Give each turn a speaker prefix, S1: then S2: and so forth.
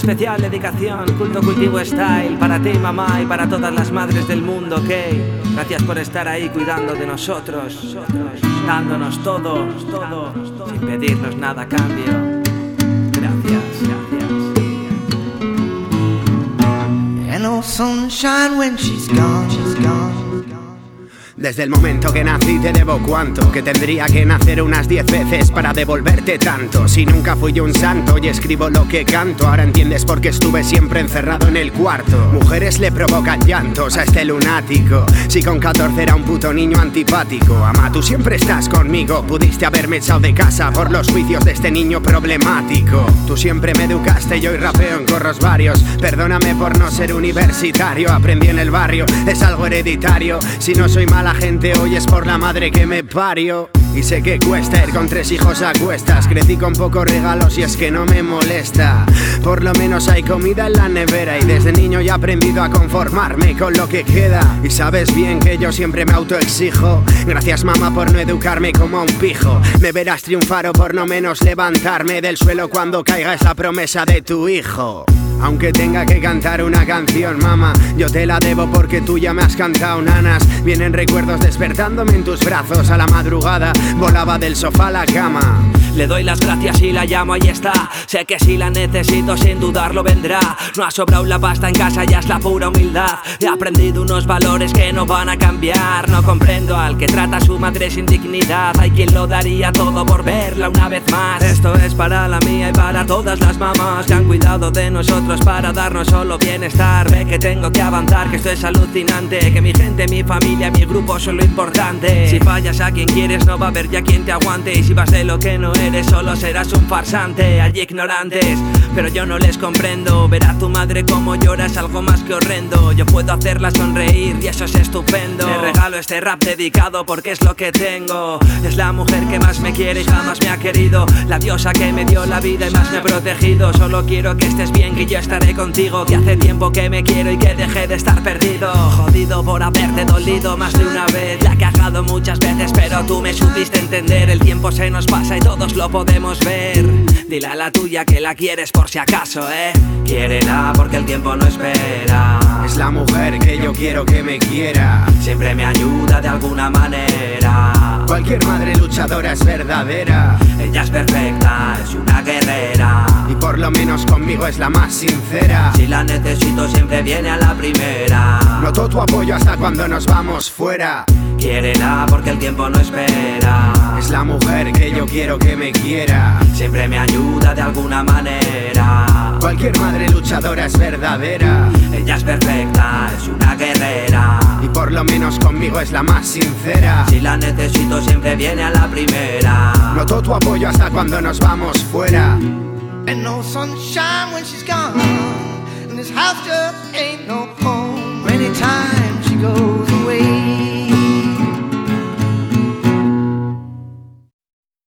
S1: especial dedicación, culto cultivo style, para ti mamá y para todas las madres del mundo, ok. Gracias por estar ahí cuidando de nosotros, dándonos todo, todo, sin pedirnos nada a cambio. Gracias, gracias.
S2: Desde el momento que nací te debo cuánto Que tendría que nacer unas diez veces para devolverte tanto. Si nunca fui yo un santo y escribo lo que canto Ahora entiendes por qué estuve siempre encerrado en el cuarto. Mujeres le provocan llantos a este lunático. Si con 14 era un puto niño antipático Ama, tú siempre estás conmigo. Pudiste haberme echado de casa por los juicios de este niño problemático. Tú siempre me educaste y hoy rapeo en corros varios. Perdóname por no ser universitario Aprendí en el barrio, es algo hereditario. Si no soy mala gente hoy es por la madre que me parió. Y sé que cuesta ir con tres hijos a cuestas. Crecí con pocos regalos y es que no me molesta. Por lo menos hay comida en la nevera y desde niño ya he aprendido a conformarme con lo que queda. Y sabes bien que yo siempre me autoexijo. Gracias mamá por no educarme como a un pijo. Me verás triunfar o por no menos levantarme del suelo cuando caiga esa promesa de tu hijo. Aunque tenga que cantar una canción, mamá, yo te la debo porque tú ya me has cantado nanas. Vienen recuerdos despertándome en tus brazos a la madrugada, volaba del sofá a la cama.
S1: Le doy las gracias y la llamo, ahí está. Sé que si la necesito, sin dudarlo vendrá. No ha sobrado la pasta en casa, ya es la pura humildad. He aprendido unos valores que no van a cambiar. No comprendo al que trata a su madre sin dignidad. Hay quien lo daría todo por verla una vez más. Esto es para la mía y para todas las mamás que han cuidado de nosotros para darnos solo bienestar. Ve que tengo que avanzar, que esto es alucinante. Que mi gente, mi familia, mi grupo son lo importante. Si fallas a quien quieres, no va a haber ya quien te aguante. Y si vas de lo que no eres, solo serás un farsante. Hay ignorantes, pero yo no les comprendo. Ver a tu madre como llora es algo más que horrendo. Yo puedo hacerla sonreír y eso es estupendo. Le regalo este rap dedicado porque es lo que tengo. Es la mujer que más me quiere y jamás me ha querido. La diosa que me dio la vida y más me ha protegido. Solo quiero que estés bien, que yo estaré contigo. Que hace tiempo que me quiero y que dejé de estar perdido. Jodido por haberte dolido más de una vez. La he cagado muchas veces, pero tú me supiste entender. El tiempo se nos pasa y todos lo podemos ver. Dile a la tuya que la quieres por si acaso, eh. Quiérela porque el tiempo no espera.
S2: Es la mujer que yo quiero que me quiera.
S1: Siempre me ayuda de alguna manera.
S2: Cualquier madre luchadora es verdadera.
S1: Ella es perfecta, es una guerrera.
S2: Y por lo menos conmigo es la más sincera.
S1: Si la necesito siempre viene a la primera.
S2: Noto tu apoyo hasta cuando nos vamos fuera.
S1: Quiérela porque el tiempo no espera.
S2: Es la mujer que yo quiero que me quiera.
S1: Siempre me ayuda de alguna manera.
S2: Luchadora es verdadera.
S1: Ella es perfecta, es una guerrera.
S2: Y por lo menos conmigo es la más sincera.
S1: Si la necesito siempre viene a la primera.
S2: Noto tu apoyo hasta cuando nos vamos fuera.
S3: And no sunshine when she's gone. And this house just ain't no home. Many times she goes.